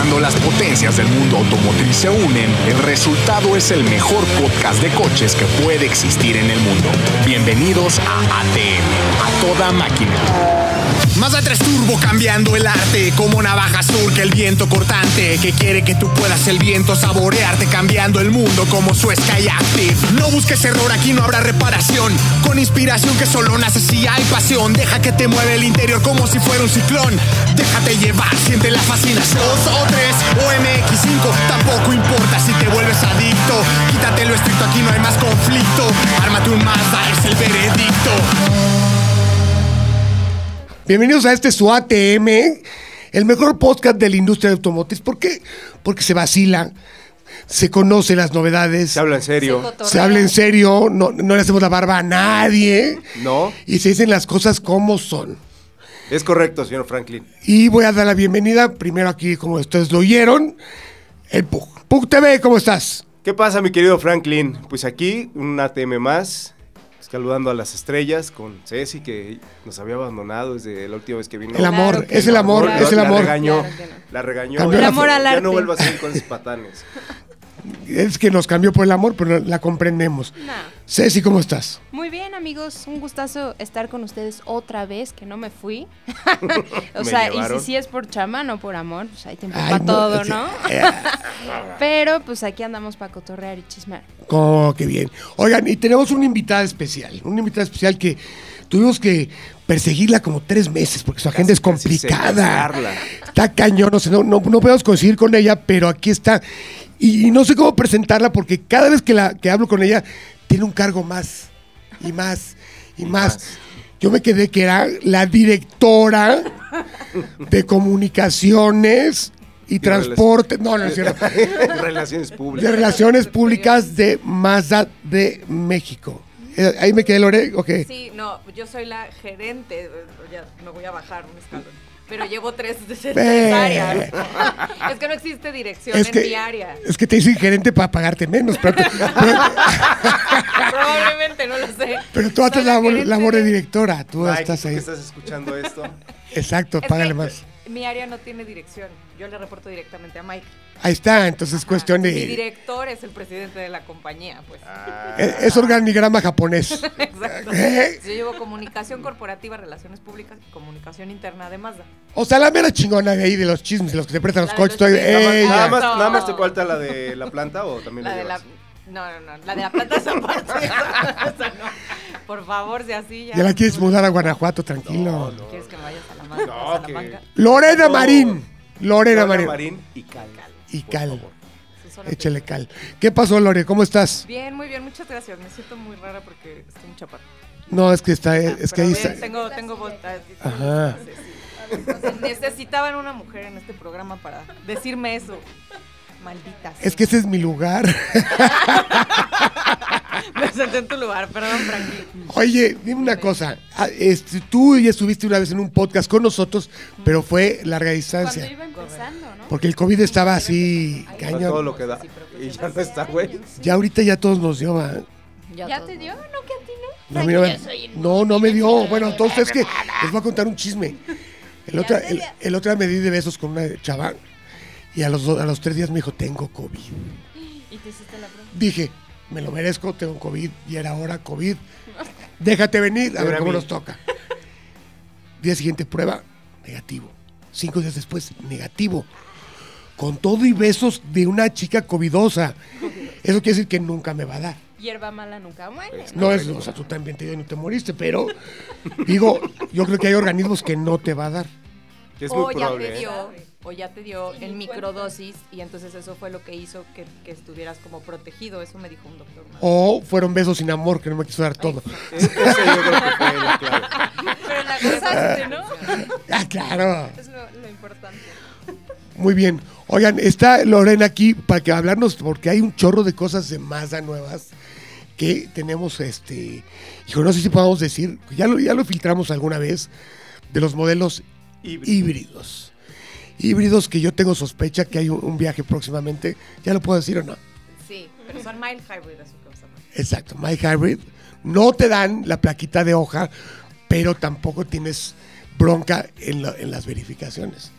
Cuando las potencias del mundo automotriz se unen, el resultado es el mejor podcast de coches que puede existir en el mundo. Bienvenidos a ATM, a toda máquina. Mazda 3 Turbo cambiando el arte Como navaja surca el viento cortante Que quiere que tú puedas el viento saborearte Cambiando el mundo como su Sky Active No busques error, aquí no habrá reparación. Con inspiración que solo nace si hay pasión. Deja que te mueve el interior como si fuera un ciclón. Déjate llevar, siente la fascinación Dos o tres o MX5 Tampoco importa si te vuelves adicto Quítate lo estricto, aquí no hay más conflicto Ármate un Mazda, es el veredicto Bienvenidos a este su ATM, el mejor podcast de la industria de automotriz. ¿Por qué? Porque se vacila, se conoce las novedades, Se habla en serio. se habla en serio, no, no le hacemos la barba a nadie ¿No? y se dicen las cosas como son. Es correcto, señor Franklin. Y voy a dar la bienvenida primero aquí, como ustedes lo oyeron, el Pug. Pug TV, ¿cómo estás? ¿Qué pasa, mi querido Franklin? Pues aquí, un ATM más. Saludando a las estrellas con Ceci, que nos había abandonado desde la última vez que vino. El amor, Claro es el amor, claro. es el La amor. regañó. Claro que no. La regañó. Cambió El la amor al Ya no vuelva a salir con esos patanes. Es que nos cambió por el amor, pero la comprendemos. Nah. Ceci, ¿cómo estás? Muy bien, amigos. Un gustazo estar con ustedes otra vez, que no me fui. o Me sea, y si sí es por chama, no por amor, pues hay tiempo para no, todo, ¿no? Pero pues aquí andamos para cotorrear y chismear. Oh, qué bien. Oigan, y tenemos una invitada especial, una invitada especial que tuvimos que perseguirla como tres meses porque su agenda es complicada. Está cañón, no, sé, no, no, no podemos coincidir con ella, pero aquí está. Y, y no sé cómo presentarla porque cada vez que, la, que hablo con ella tiene un cargo más y más y más. más. Yo me quedé que era la directora de comunicaciones y transporte. No, no es cierto. Relaciones De públicas. Relaciones Públicas de Mazda de México. Eh, Ahí me quedé, Lore. Ok. Sí, no, yo soy la gerente, ya me voy a bajar un escalón, pero llevo tres, tres áreas. Es que no existe dirección Es en que, mi área. es que te hice gerente para pagarte menos, pero, tú- pero, Probablemente, no lo sé. pero tú haces la labor, de directora. Tú Mike, estás ¿tú que ahí. estás escuchando esto? Exacto, Es págale que más. Mi área no tiene dirección. Yo le reporto directamente a Mike. Ahí está, entonces es cuestión Mi de. director es el presidente de la compañía, pues. Ah, Es, es organigrama japonés. Exacto. ¿Eh? Yo llevo comunicación corporativa, relaciones públicas y comunicación interna de Mazda. O sea, la mera chingona de ahí de los chismes, de los que se prestan los La coches. los estoy- nada, más, nada, más, te falta la de la planta o también La la de la... llevas? No, no, no. La de la planta es aparte. Esa no. Por favor, si así ya. Ya la quieres mudar a Guanajuato, tranquilo. ¿Quieres que me vayas a la manga? No, a la que- manga? Lorena No. Marín. Lorena Lorena Marín. Marín y Cal. Y Cal. Échale cal. ¿Qué pasó, Lore? ¿Cómo estás? Bien, muy bien, muchas gracias. Me siento muy rara porque estoy muy chaparra. No, es que está, es que ahí está. Tengo, tengo voz. ah, Ajá. Necesitaban una mujer en este programa para decirme eso. Maldita. Es que ese es mi lugar. Me senté en tu lugar, perdón, Frankie. Oye, dime una cosa. Ah, este, tú ya estuviste una vez en un podcast con nosotros, pero fue larga Cuando distancia. iba empezando, ¿no? Porque el COVID estaba así, A todo cañón. lo que da. Y ya no está, güey. Ya ahorita ya todos nos dio, ¿va? ¿Ya te dio? No, que a ti no. No, mira, no, no me dio. Bueno, entonces es que les voy a contar un chisme. El otro, el, el otro día me di de besos con una chava y a los, a los tres días me dijo, tengo COVID. Y te hiciste la prueba. Dije, me lo merezco, tengo COVID y era hora COVID. Déjate venir, a ver cómo nos toca. Día siguiente, prueba, negativo. Cinco días después, negativo. Con todo y besos de una chica covidosa. Eso quiere decir que nunca me va a dar. Hierba mala nunca muere. No es, o sea, tú también te dio y no te moriste, pero digo, yo creo que hay organismos que no te va a dar. Es o muy ya probable. te ¿eh? dio, o ya te dio en microdosis y entonces eso fue lo que hizo que, que estuvieras como protegido. Eso me dijo un doctor. O fueron besos sin amor, que no me quiso dar todo. Ese yo creo que fue la clave. Pero la gozaste, ¿no? Ah, claro. Es lo, lo importante. Muy bien. Oigan, está Lorena aquí para que hablarnos, porque hay un chorro de cosas de Mazda nuevas que tenemos, este, hijo, no sé si podamos decir, ya lo, ya lo filtramos alguna vez, de los modelos Híbrido. híbridos. Híbridos que yo tengo sospecha que hay un, viaje próximamente. ¿Ya lo puedo decir o no? Sí, pero son mild hybrid, eso que usan. Exacto, My Hybrid. No te dan la plaquita de hoja, pero tampoco tienes bronca en, la- en las verificaciones.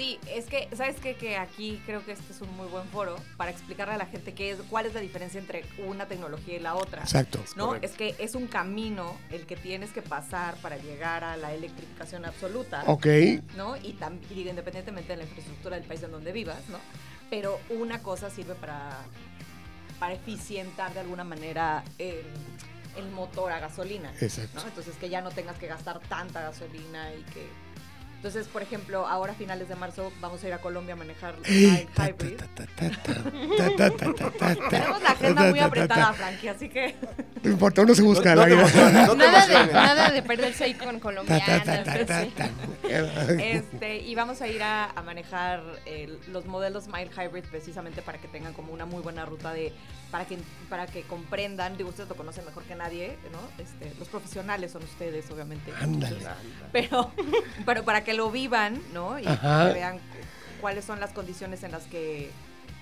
Sí, es que, ¿sabes qué? Que aquí creo que este es un muy buen foro para explicarle a la gente qué es, cuál es la diferencia entre una tecnología y la otra. Exacto. ¿no? correcto. Es que es un camino el que tienes que pasar para llegar a la electrificación absoluta. Ok. ¿no? Y, y independientemente de la infraestructura del país en donde vivas, ¿no? Pero una cosa sirve para, para eficientar de alguna manera el, el motor a gasolina. Exacto. ¿no? Entonces que ya no tengas que gastar tanta gasolina y que... Entonces, por ejemplo, ahora a finales de marzo vamos a ir a Colombia a manejar Hybrid. Tenemos la agenda muy apretada, Frankie, así que... No importa, uno se busca la nada, de, perderse ahí con colombianos. este, y vamos a ir a, manejar los modelos Mile Hybrid precisamente para que tengan como una muy buena ruta de para que, para que comprendan, digo, ustedes lo conocen mejor que nadie, ¿no? Este, los profesionales son ustedes, obviamente. Ándale. Pero, pero para que lo vivan, ¿no? Y Ajá. que vean cuáles son las condiciones en las que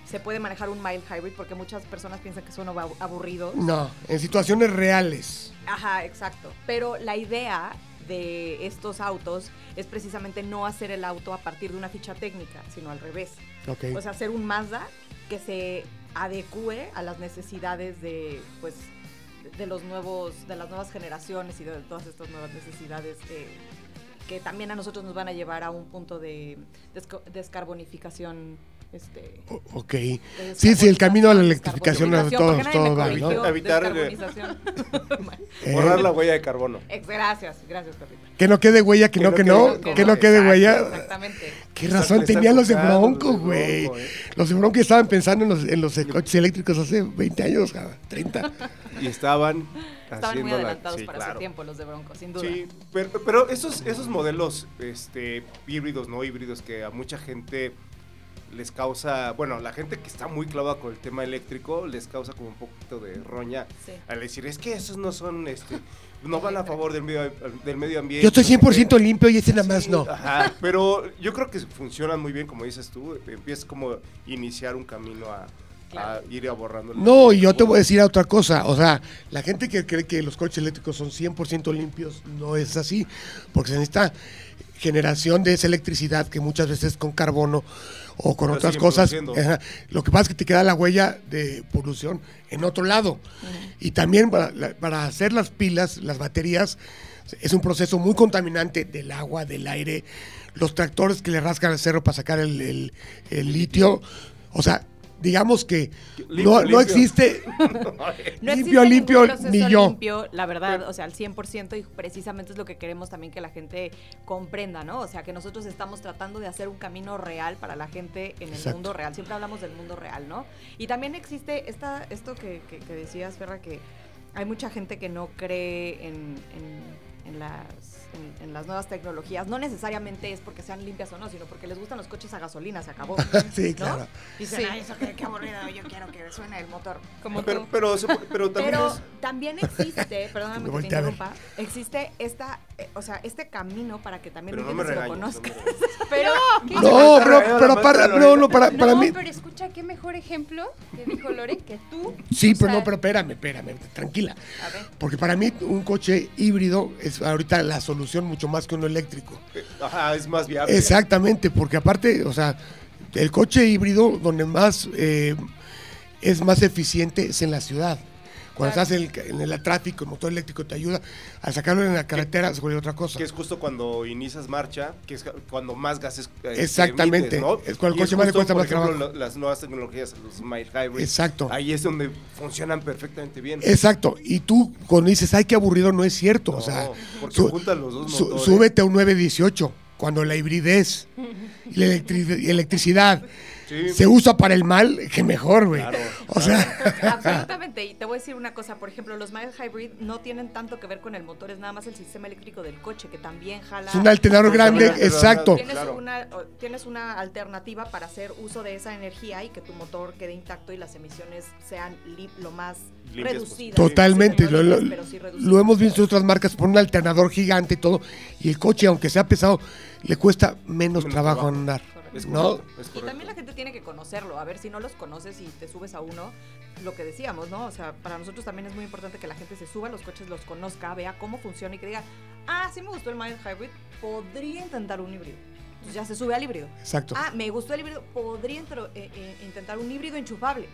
se puede manejar un mild hybrid, porque muchas personas piensan que son abu- aburridos. No, en situaciones reales. Ajá, exacto. Pero la idea de estos autos es precisamente no hacer el auto a partir de una ficha técnica, sino al revés. Ok. O sea, hacer un Mazda que se adecue a las necesidades de, pues, de los nuevos, de las nuevas generaciones y de todas estas nuevas necesidades eh, que también a nosotros nos van a llevar a un punto de descarbonificación. Este, ok. de Sí, sí, el camino a la descarbonización, electrificación a todos, porque nadie me todo va, ¿no? Evitar, eh, descarbonización. Eh, Borrar la huella de carbono. Gracias, gracias, Pepita. Que no quede huella, que, Que no, no que no, que que no, quede Exacto, huella. Exactamente. Qué razón tenían los de Bronco, güey. Eh. Los de Bronco estaban pensando en los, en los coches eléctricos hace 20 años, cabrón, 30. Y estaban Estaban muy la- adelantados sí, para claro. su tiempo los de Bronco, sin duda. Sí, pero, pero esos, esos modelos este, híbridos, no híbridos, que a mucha gente les causa, bueno, la gente que está muy clavada con el tema eléctrico les causa como un poquito de roña Sí. al decir, es que esos no son, este, no van a favor del medio, del medio ambiente. Yo estoy no sé 100% qué". limpio y ese nada más Sí, no. Ajá, pero yo creo que funcionan muy bien, como dices tú, empiezas como a iniciar un camino a, a Claro. ir borrando. el- No, y yo te voy a decir otra cosa. O sea, la gente que cree que los coches eléctricos son 100% limpios no es así. Porque se necesita generación de esa electricidad que muchas veces con carbono o con Pero otras cosas. ajá, lo que pasa es que te queda la huella de polución en otro lado. Y también para, hacer las pilas, las baterías, es un proceso muy contaminante del agua, del aire, los tractores que le rascan el cerro para sacar el, el- el litio. O sea, digamos que Limpio, no, no existe No limpio, limpio, ni yo. limpio, la verdad, o sea, al 100% y precisamente es lo que queremos también que la gente comprenda, ¿no? O sea, que nosotros estamos tratando de hacer un camino real para la gente en el Exacto. mundo real. Siempre hablamos del mundo real, ¿no? Y también existe esta, esto que, que- que decías, Ferra, que hay mucha gente que no cree en, en- en las, en, en las nuevas tecnologías. No necesariamente es porque sean limpias o no, sino porque les gustan los coches a gasolina, se acabó. Sí, ¿no? claro. Dicen, Sí. ay, eso qué, qué aburrido, yo quiero que suene el motor. Como Pero, tú. pero, pero también Pero es- también existe, perdóname Me que te interrumpa, existe esta, eh, o sea, este camino para que también no me lo regañes. no conozca. me regañes. Pero, ¿qué? No, pero, para, no, para, para no, mí. pero mejor ejemplo que dijo Lore que tú. Sí, pero sea, no, pero espérame, espérame, tranquila. A ver. Porque para mí un coche híbrido es ahorita la solución mucho más que uno eléctrico. Ajá, es más viable. Exactamente, porque aparte, o sea, el coche híbrido donde más eh, es más eficiente es en la ciudad. Cuando Claro. estás en el, en el tráfico, el motor eléctrico te ayuda. Al sacarlo en la carretera se otra cosa. Que es justo cuando inicias marcha, que es cuando más gases. eh, Exactamente. emites, ¿no? Es cuando el coche más le cuesta por más ejemplo, trabajo. las nuevas tecnologías, los mild hybrid. Exacto. Ahí es donde funcionan perfectamente bien. Exacto. Y tú cuando dices, ay, qué aburrido, no es cierto. o sea, porque su- juntan los dos su- motores. súbete a un 918 cuando la hibridez y la electricidad Sí. se usa para el mal, que mejor, güey. Claro, o sea, Absolutamente. Y te voy a decir una cosa, por ejemplo, los mild hybrid no tienen tanto que ver con el motor, es nada más el sistema eléctrico del coche que también jala. es un alternador grande, exacto. Tienes, Claro. una, o- tienes una alternativa para hacer uso de esa energía y que tu motor quede intacto y las emisiones sean lo más Limpias reducidas. Totalmente, Sí, lo, lo- limpias, pero sí reducidas. lo hemos visto en otras marcas por un alternador gigante y todo, y el coche, aunque sea pesado, le cuesta menos, Menos trabajo, trabajo. andar. Es ¿No? correcto, es Y correcto. también la gente tiene que conocerlo, a ver si no los conoces y te subes a uno, lo que decíamos, ¿no? O sea, para nosotros también es muy importante que la gente se suba a los coches, los conozca, vea cómo funciona y que diga, ah, sí me gustó el mild hybrid, podría intentar un híbrido. Entonces ya se sube al híbrido. Exacto. Ah, me gustó el híbrido, podría eh, eh, intentar un híbrido enchufable.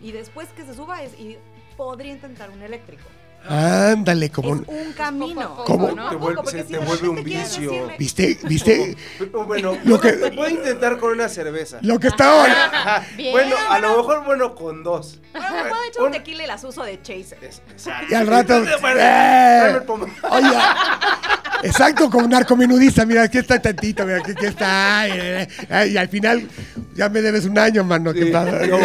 Y después que se suba, es, y podría intentar un eléctrico. Ándale, como... es un camino. a ¿Cómo? ¿no? Te vuelve- se si te vuelve un vicio. decirle- ¿Viste? ¿Viste? Bueno, Lo que- se puede intentar con una cerveza. Lo que estaba... Bueno, a lo mejor, bueno, con dos. Bueno, me puedo echar un tequila y las uso de chaser. Exacto. Y al rato... ¡Eh! Oye, exacto, como narcomenudista, mira, aquí está tantito, mira, aquí, aquí está. ay, ay, ay, y al final, ya me debes un año, mano. ¿qué Sí, pasa? yo-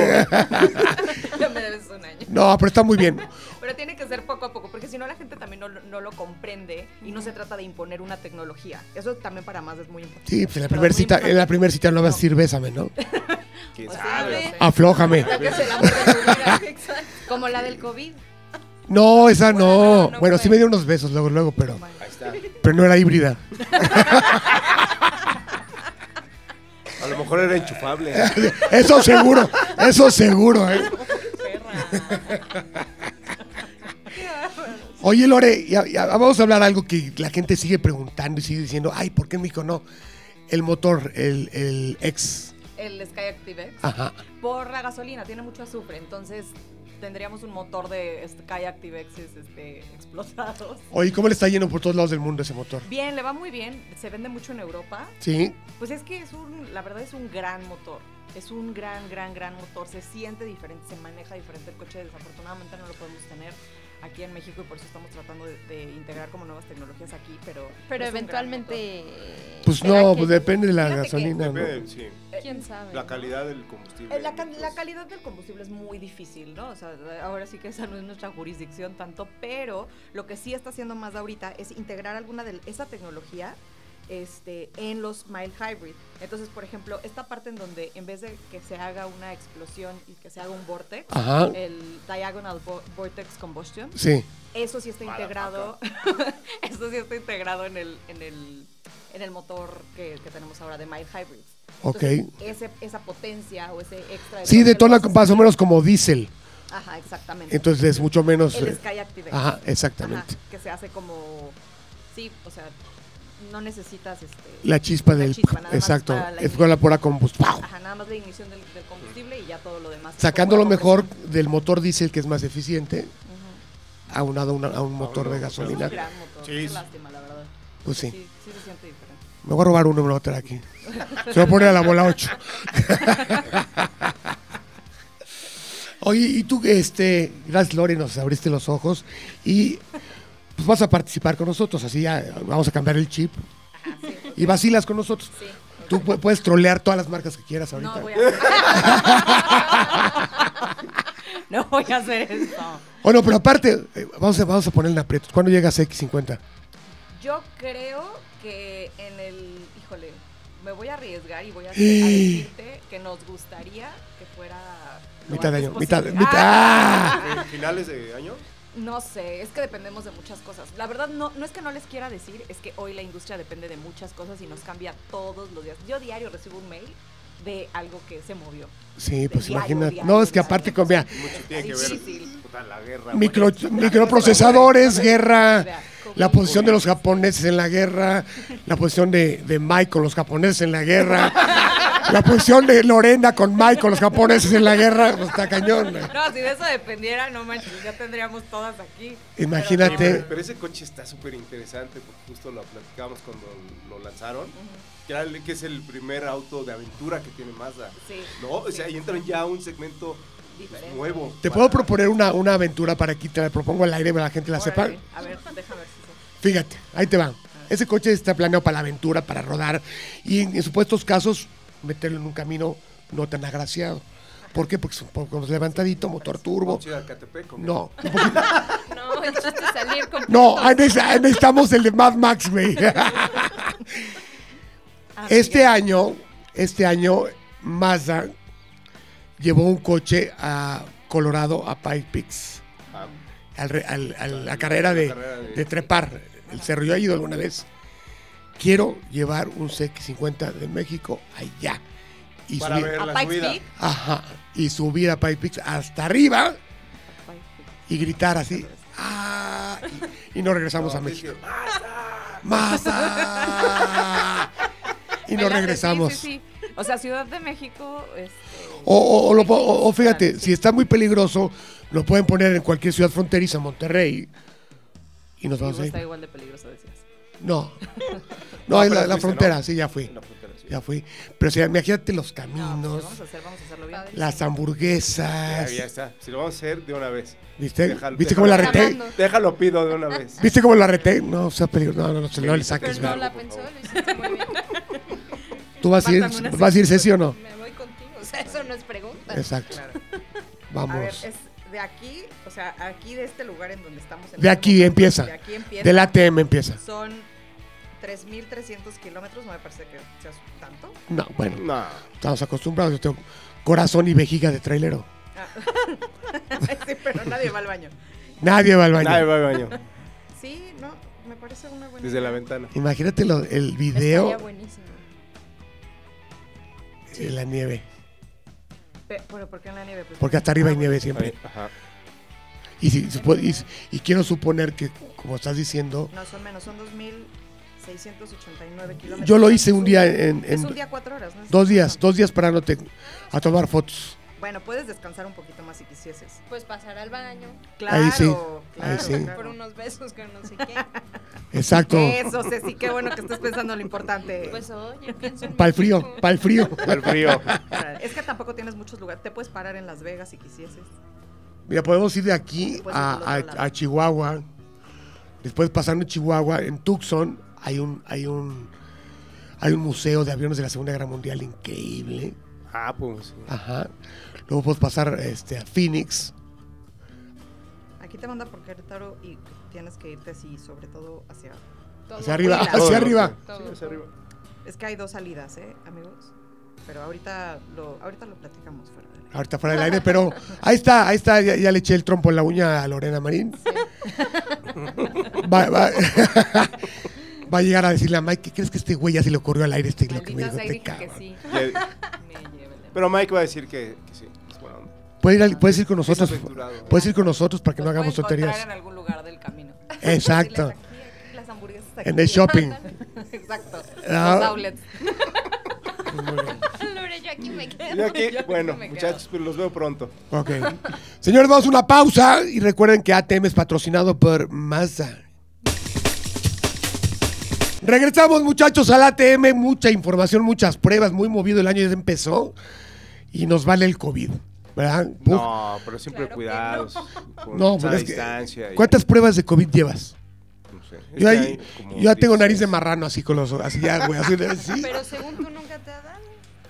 Ya me debes un año. No, pero está muy bien. Pero tiene que ser poco a poco, porque si no la gente también no, lo- no lo comprende y no se trata de imponer una tecnología. Eso también para más es muy importante. Sí, pues en la primera cita, en la primera cita no vas a decir bésame, ¿no? ¿Quién sabe? no sé. Aflójame. Como la del COVID. No, esa Bueno, no. no, no Bueno, sí me dio unos besos luego, luego, pero, Ahí está. pero no era híbrida. A lo mejor era enchufable. Eso seguro, eso seguro, ¿eh? Oye, Lore, ya, ya vamos a hablar algo que la gente sigue preguntando y sigue diciendo, ay, ¿por qué en México no? El motor, el, el ex. El Skyactiv X. Ajá. Por la gasolina, tiene mucho azufre, entonces tendríamos un motor de Skyactiv X este, explotados. Oye, ¿cómo le está yendo por todos lados del mundo ese motor? Bien, le va muy bien, se vende mucho en Europa. Sí. Pues es que es un, la verdad es un gran motor. Es un gran, gran, gran motor. Se siente diferente, se maneja diferente el coche. Desafortunadamente no lo podemos tener aquí en México y por eso estamos tratando de, de integrar como nuevas tecnologías aquí, pero... Pero eventualmente. Pues ¿será no, que- pues depende de la Fíjate que- gasolina, ¿no? Depende, sí. motor. ¿Quién sabe? La calidad del combustible. Eh, La, ca- pues, la calidad del combustible es muy difícil, ¿no? O sea, ahora sí que esa no es nuestra jurisdicción tanto, pero lo que sí está haciendo más ahorita es integrar alguna de esa tecnología este, en los mild hybrid. Entonces, por ejemplo, esta parte en donde en vez de que se haga una explosión y que se haga un vortex, Ajá. el diagonal vo- vortex combustion, Sí. eso sí está integrado, eso sí está integrado en el, en el, en el motor que, que tenemos ahora de mild hybrid. Ok. ese, esa potencia o ese extra. Sí, detona lo hace más o menos como diésel. Ajá, exactamente. Entonces es mucho menos. el Sky Active. Ajá, exactamente. Ajá, que se hace como. Sí, o sea, no necesitas este. La chispa La del. chispa, nada más exacto. para la Es con la pura combustión. Ajá, nada más la ignición del, del combustible y ya todo lo demás. Sacando lo mejor del motor diésel, que es más eficiente, aunado a, una- a un motor de Es un gasolina. gran motor. Sí, Qué lástima, la verdad. Pues sí. Sí, sí se siente diferente. Me voy a robar uno y me lo voy a traer aquí. Se va a poner a la bola 8. Oye, y tú, este, gracias Lore, nos abriste los ojos y pues vas a participar con nosotros, así ya vamos a cambiar el chip Ajá, sí. y vacilas con nosotros. Sí. Tú pu- puedes trolear todas las marcas que quieras ahorita. No voy a No voy a hacer eso. Bueno, pero aparte, eh, vamos a, vamos a poner en aprietos. ¿Cuándo llegas a X50? Yo creo que en el. Híjole, me voy a arriesgar y voy a, a decirte que nos gustaría que fuera. Mitad de año, mitad, mitad. Ah, ¡Ah! ¿En ¿Finales de año? No sé, es que dependemos de muchas cosas. La verdad, no, no es que no les quiera decir, es que hoy la industria depende de muchas cosas y nos cambia todos los días. Yo diario recibo un mail de algo que se movió. Sí, pues Diario, imagínate. diario, No, es que aparte con mira, Mucho tiene que ver. Difícil. Puta, la guerra. micro- microprocesadores, guerra, Vea, la posición de los japoneses en la guerra, la posición de, de Mike con los japoneses en la guerra, la posición de Lorena con Mike con los japoneses en la guerra, pues está cañón. güey. No, si de eso dependiera, no manches, ya tendríamos todas aquí. Imagínate. Pero, pero ese coche está súper interesante porque justo lo platicábamos cuando lo lanzaron. Que es el primer auto de aventura que tiene Mazda. Sí, No, o sea, sí. y entran ya a un segmento pues, Diferente. nuevo. Te para- puedo proponer una, una aventura para aquí, te la propongo al aire para la gente la sepa. Órale, A ver, déjame ver si Fíjate, ahí te va. Ese coche está planeado para la aventura, para rodar y en, en supuestos casos meterlo en un camino no tan agraciado. ¿Por qué? Porque es un poco levantadito, motor turbo. No, No, el chiste es salir con no, ahí neces- ahí necesitamos el de Mad Max, güey. Ah, Este año, este año, Mazda llevó un coche a Colorado, a Pike Peaks, Ah, al re- al- a la carrera de, La carrera de- trepar el cerro. Yo he ido alguna vez. Quiero llevar un CX50 de México allá. Y para subir, ver ¿A la Pikes subida. Peak? ajá, y subir a Pike Peaks hasta arriba y gritar así. "Ah", y, y no regresamos No, a México. que- ¡Mazda! Y nos regresamos. Sí, sí, sí. O sea, Ciudad de México, este, O, o- o lo o- o fíjate, si está muy peligroso, lo pueden poner en cualquier ciudad fronteriza, Monterrey. Y nos vamos digo, ahí. está igual de peligroso, decías. No. No, No, es pero la, la frontera, ¿no? sí, ya fui. En la frontera, sí. Ya fui. Pero si imagínate los No, pues, caminos, vamos a hacer, vamos a hacerlo bien. Las Ya, hamburguesas. ya está. Si lo vamos a hacer de una vez. ¿Viste? Déjalo- ¿Viste cómo la reté? Déjalo pido de una vez. ¿Viste cómo la reté? No, sea peligroso. No, no, no, no, le Pero saques. no ¿verdad? la pensó, lo hiciste muy bien. ¿Tú vas a ir, vas a ir Ceci o no? Me voy contigo, o sea, eso no es pregunta. Exacto. Claro. A ver, Vamos. es de aquí, o sea, aquí de este lugar en donde estamos. en De este aquí momento, empieza. De aquí empieza. Del ATM empieza. Son 3.300 kilómetros, no me parece que sea tanto. No, bueno, No. estamos acostumbrados. Yo tengo corazón y vejiga de trailero. Ah. sí, pero nadie va al baño. Nadie va al baño. Nadie va al baño. Sí, no, me parece una buena Desde la idea. ventana. Imagínate lo- el Estaría video buenísimo. de la nieve. Pe- ¿Pero por qué en la nieve? Pues Porque hasta arriba hay Ah, nieve siempre. Ajá. Y, si, se puede- y, y quiero suponer que, como estás diciendo, No, son menos, son 2.689 kilómetros. yo lo hice un día Es en, en un día, cuatro horas, ¿no? Es dos días, dos días parándote a tomar fotos. Bueno, puedes descansar un poquito más si quisieses. Pues pasar al baño Claro, Ahí sí, claro, ahí sí. claro. por unos besos que no sé qué. Exacto. Eso, Ceci, qué bueno que estés pensando en lo importante. Pues oye, pienso en Para el frío, para el frío. Al frío. Es que tampoco tienes muchos lugares. Te puedes parar en Las Vegas si quisieses. Mira, podemos ir de aquí a, Chihuahua. Después pasando Chihuahua, en Tucson hay un, hay un, hay un museo de aviones de la Segunda Guerra Mundial increíble. Ah, pues. Ajá. Luego puedes pasar este, a Phoenix. Aquí te manda por Querétaro y tienes que irte así, sobre todo hacia... Todo. Hacia arriba, hacia Todo, arriba. Todo, Sí, hacia arriba. Es que hay dos salidas, ¿eh, amigos? Pero ahorita lo, ahorita lo platicamos fuera del- Ahorita fuera del aire, pero ahí está, ahí está, ya, ya le eché el trompo en la uña a Lorena Marín. Va, va- va a llegar a decirle a Mike, ¿qué crees que este güey ya se le ocurrió al aire este lo que me dijo sea, este que sí. Pero Mike va a decir que, que sí. Puedes ir, al- puedes ir con nosotros, puedes ir con nosotros para que no Los hagamos tonterías. en algún lugar del camino. Exacto. Las hamburguesas aquí. En el shopping. Exacto. Ah. Los outlets. Lore, yo aquí me quedo. Y aquí, Yo aquí bueno, me muchachos, pues los veo pronto. Ok. Señores, vamos a una pausa y recuerden que ATM es patrocinado por Mazda. Regresamos, muchachos, al ATM. Mucha información, muchas pruebas. Muy movido el año ya empezó y nos vale el COVID. ¿Verdad? Puf. No, pero siempre Claro cuidados. Con No, pero es que- distancia. y- ¿Cuántas pruebas de COVID llevas? no sé. Yo, ahí- yo tengo 16. nariz de marrano así con los así ya, güey, así de- sí. Pero según tú nunca te ha dado.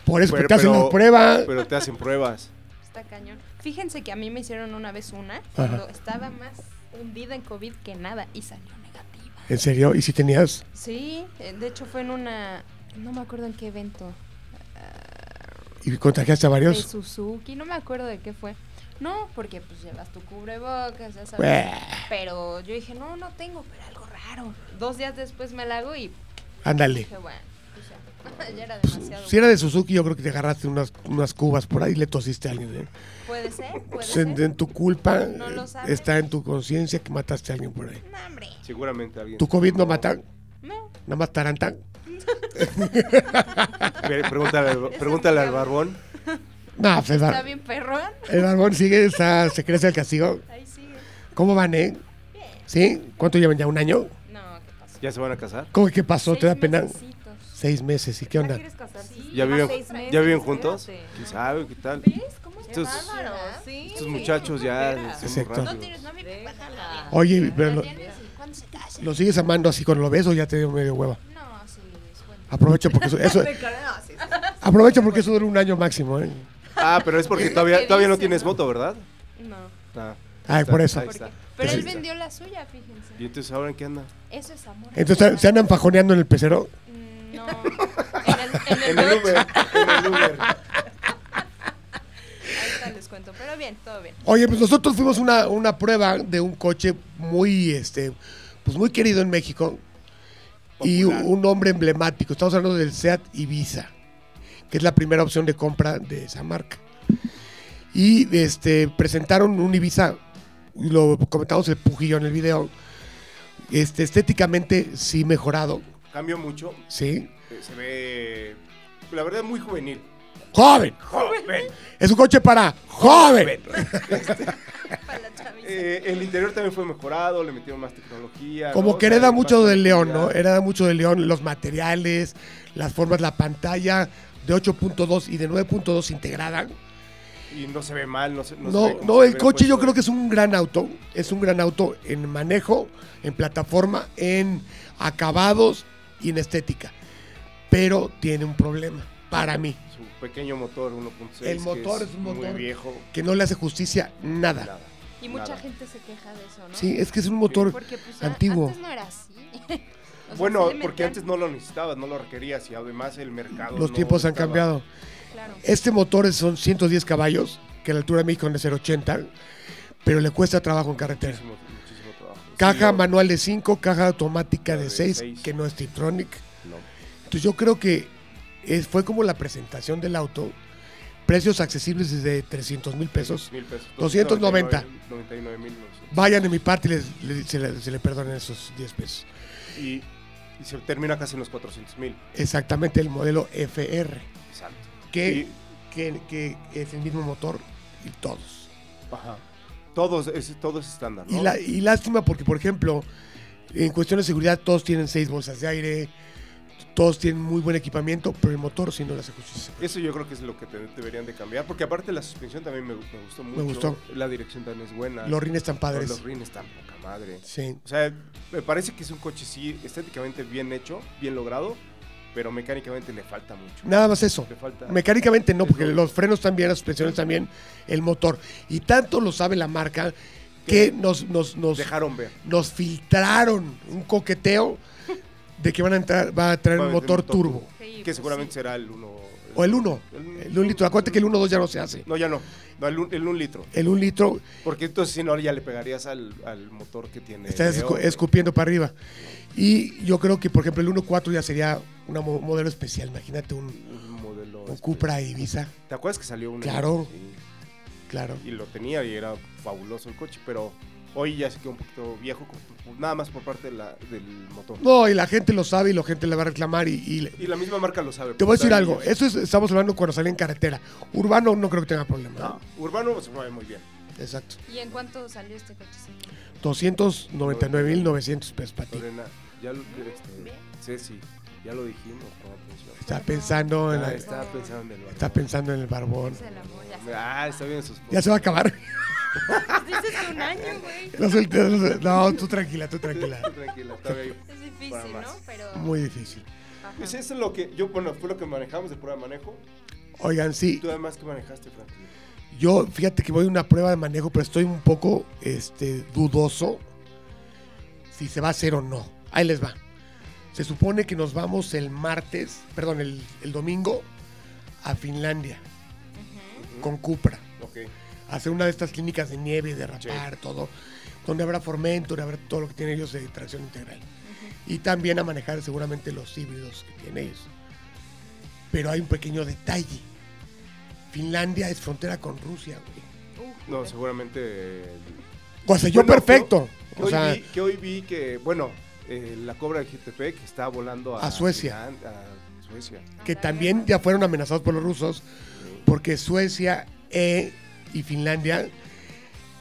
Por eso Pero- te hacen la prueba. Pero te hacen pruebas. Está cañón. Fíjense que a mí me hicieron una vez una Ajá. cuando estaba más hundida en COVID que nada y salió negativa. ¿En serio? ¿Y si tenías? Sí, eh, de hecho fue en una. No me acuerdo en qué evento. ¿Y contagiaste a De varios? Suzuki, no me acuerdo de qué fue. No, porque pues llevas tu cubrebocas, ya sabes. Bueh. Pero yo dije, no, no tengo, pero algo raro. Dos días después me la hago y Ándale. dije, bueno, pues ya, ya era demasiado. Si era de Suzuki, yo creo que te agarraste unas, unas cubas por ahí y le tosiste a alguien. ¿eh? Puede ser, puede Pues en, ser. en tu culpa No lo eh, sabes. está en tu conciencia que mataste a alguien por ahí. No, hombre. Seguramente alguien. ¿Tu COVID no mata? No. ¿Nada más tarantan? Pre- Pregúntale, al- pregúntale al barbón. No, pues el, Está bien perrón. el barbón sigue, está, se crece el castigo. Ahí sigue. ¿Cómo van, eh? ¿Sí? ¿Cuánto llevan ya? ¿Un año? No, ¿qué pasó? ¿Ya se van a casar? ¿Cómo que pasó? ¿Te da Seis pena? mesecitos. Seis meses. ¿Y qué ¿Ya onda? quieres casar? Sí, ¿Ya viven, seis meses, ¿ya viven juntos? espérate. ¿Quién sabe qué tal? ¿Ves? ¿Cómo Estos- Sí. Estos muchachos ya son. No tienes pues Déjala. Oye, pero lo, ¿Ya tienes? ¿Y cuándo se casa? ¿lo sigues amando así cuando lo ves o ya te dio medio hueva? Aprovecha porque eso, eso- aprovecha porque eso dura un año máximo, ¿eh? Ah, pero es porque todavía, todavía no tienes moto, ¿verdad? No. Ah, Ay, está, por eso. ahí está. Pero él vendió la suya, fíjense. ¿Y entonces ahora en qué anda? Eso es amor. Entonces se andan fajoneando en el pecero. Mm, No. En el, en el, En el. Uber. En el Uber. Ahorita les cuento. Pero bien, todo bien. Oye, pues nosotros fuimos una, una prueba de un coche muy, este, pues muy querido en México y un nombre emblemático. Estamos hablando del Seat Ibiza, que es la primera opción de compra de esa marca. Y este, presentaron un Ibiza, lo comentamos el pujillo en el video, este, estéticamente sí mejorado, Cambió mucho. sí. eh, se ve, la verdad, muy juvenil. ¡Joven! ¡Joven! Es un coche para joven. Para la chaviza. Eh, el interior también fue mejorado, le metieron más tecnología. Como ¿no? que O sea, hereda mucho del León, ¿no? Hereda mucho del León, los materiales, las formas, la pantalla de 8.2 y de 9.2 integrada. Y no se ve mal, no se, no se No, ve no, el ve coche yo creo que es un gran auto. Es un gran auto en manejo, en plataforma, en acabados y en estética. Pero tiene un problema, para mí, pequeño motor 1.6. El que motor es un motor Muy viejo. que no le hace justicia nada. Nada. Y mucha nada. gente se queja de eso, ¿no? Sí, es que es un motor Porque pues a- antiguo. antes no era así. O sea, Bueno, sí porque antes no lo necesitabas, no lo requerías y además el mercado. Los no tiempos han estaba- cambiado. Claro. Este motor es- son 110 caballos, que la altura de México es ser 80, pero le cuesta trabajo en carretera. Muchísimo, muchísimo trabajo. Caja Sí, manual de 5, caja automática de de 6, seis. que no es Tiptronic. no. Entonces yo creo que es, fue como la presentación del auto. Precios accesibles desde 300 mil pesos. Mil pesos. 290. 99 mil. Vayan de mi parte y les- les- se, le, se le perdonen esos 10 pesos. Y, y se termina casi en los 400 mil. Exactamente el modelo FR, Exacto. que, Y- que, que es el mismo motor y todos. Ajá. Todos, es, todo es estándar, ¿no? Y, la, y lástima porque, por ejemplo, en cuestión de seguridad todos tienen seis bolsas de aire, todos tienen muy buen equipamiento, pero el motor sí no le hace justicia. Eso yo creo que es lo que te- deberían de cambiar, porque aparte la suspensión también me, me gustó mucho. gustó. La dirección también es buena. Los rines están padres. Los rines están poca madre. Sí. O sea, me parece que es un coche sí estéticamente bien hecho, bien logrado, pero mecánicamente le falta mucho. Nada más eso. Le falta. Mecánicamente no, porque los frenos también, las suspensiones también, el motor. Y tanto lo sabe la marca que nos, nos, nos, Dejaron ver. nos filtraron un coqueteo de que van a entrar, va a traer Va un motor motor turbo. Sí, Que pues seguramente sí. será el 1. O el 1. El 1 litro. Acuérdate que el 1.2 ya no se hace. No, ya no. No, el 1 litro. El 1 litro Porque entonces si no, ya le pegarías al, al motor que tiene. está escu- León. escupiendo para arriba. Y yo creo que, por ejemplo, el 1.4 ya sería un modelo especial. Imagínate un, Un modelo. un este, Cupra Ibiza. ¿Te acuerdas que salió un Claro. Sí. Claro. y lo tenía y era fabuloso el coche, pero hoy ya se quedó un poquito viejo, nada más por parte de la- del motor. No, y la gente lo sabe y la gente le va a reclamar. Y, y- Y la misma marca lo sabe. te voy a decir algo. Eso es- estamos hablando cuando sale en carretera. Urbano no creo que tenga problema. No, Urbano se mueve muy bien. Exacto. ¿Y en cuánto salió este cochecito? 299.900 pesos para ti. Lorena, ya lo, este, Ceci, ya lo dijimos. Está pensando en la- estaba pensando en el está barbón. pensando en el barbón. Ah, está bien sus Ya se va a acabar. Dices que un año, güey. No, tú tranquila, tú tranquila. Tranquila, está bien. Es difícil. ¿no? Pero. Muy difícil. Ajá. Pues eso es lo que yo, bueno, fue lo que manejamos de prueba de manejo. Oigan, sí, ¿Tú además qué manejaste, Franklin? yo fíjate que voy a una prueba de manejo, pero estoy un poco este, dudoso si se va a hacer o no. Ahí les va. Se supone que nos vamos el martes, perdón, el, el domingo a Finlandia con Cupra. Hacer una de estas clínicas de nieve, de rapar, todo. Donde habrá Formentor, habrá todo lo que tienen ellos de tracción integral. Y también a manejar seguramente los híbridos que tienen ellos. Pero hay un pequeño detalle. Finlandia es frontera con Rusia, güey. No, seguramente. eh, Bueno, perfecto. Que O hoy, sea, vi, que hoy vi que, bueno, eh, la cobra de GTP que está volando a, A Suecia. A Suecia. que también ya fueron amenazados por los rusos porque Suecia e- y Finlandia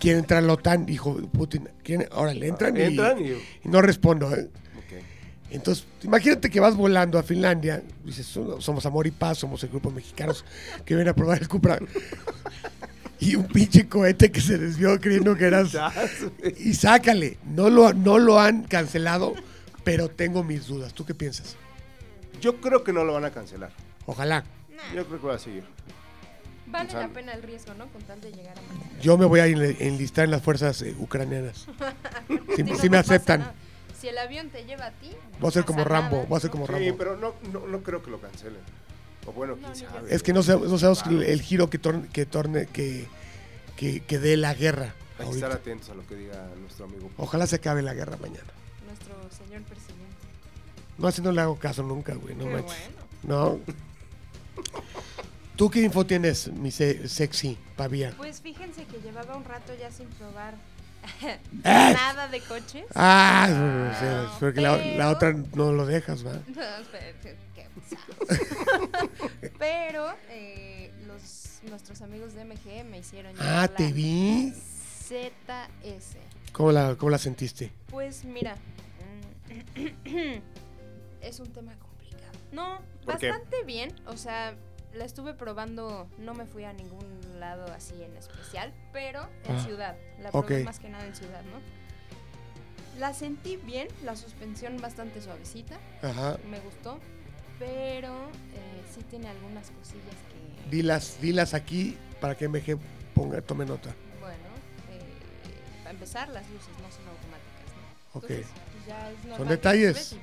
quieren entrar a la OTAN, dijo Putin. Quieren, entran, y- Entran y. y, no respondo. ¿eh? Entonces, imagínate que vas volando a Finlandia, dices, "So- somos Amor y Paz, somos el grupo de mexicanos que vienen a probar el Cupra. y un pinche cohete que se desvió creyendo que eras... Y sácale, no lo, no lo han cancelado, pero tengo mis dudas. ¿Tú qué piensas? Yo creo que no lo van a cancelar. Ojalá. Yo creo que va a seguir. Vale O sea, la pena el riesgo, ¿no? Con tal de llegar a Manhattan. Yo me voy a enli- enlistar en las fuerzas eh, ucranianas. Si, Digo, si me no aceptan, nada. Si el avión te lleva a ti. voy a ser como Rambo, voy a ser como Sí, Rambo. pero no, no, no creo que lo cancelen. O bueno, quién No, sabe. Es que no, sab- no sabemos el, el giro que torne, que torne, que, que, que dé la guerra. Hay que estar atentos a lo que diga nuestro amigo. Ojalá se acabe la guerra mañana. Nuestro señor presidente. No, así no le hago caso nunca, güey. No Qué manches. bueno. No. ¿Tú qué info tienes, mi se- sexy pavía? Pues fíjense que llevaba un rato ya sin probar ¡Eh! nada de coches. Ah, bueno, o sea, espero que la, otra no lo dejas, ¿va? No, espera, que- que Pero eh, los, nuestros amigos de MG me hicieron Ah, te vi. ZS. ¿Cómo la, cómo la sentiste? Pues mira, mm, es un tema complicado. No, ¿Por qué? bastante bien. O sea, la estuve probando, no me fui a ningún lado así en especial, pero en Ah, ciudad. La probé más que nada en ciudad, ¿no? La sentí bien, la suspensión bastante suavecita, Ajá. me gustó, pero eh, sí tiene algunas cosillas que, Dilas, dilas aquí para que MG ponga, tome nota. bueno, eh, para empezar, las luces no son automáticas, ¿no? Ok. Entonces, pues ya es normal Son detalles.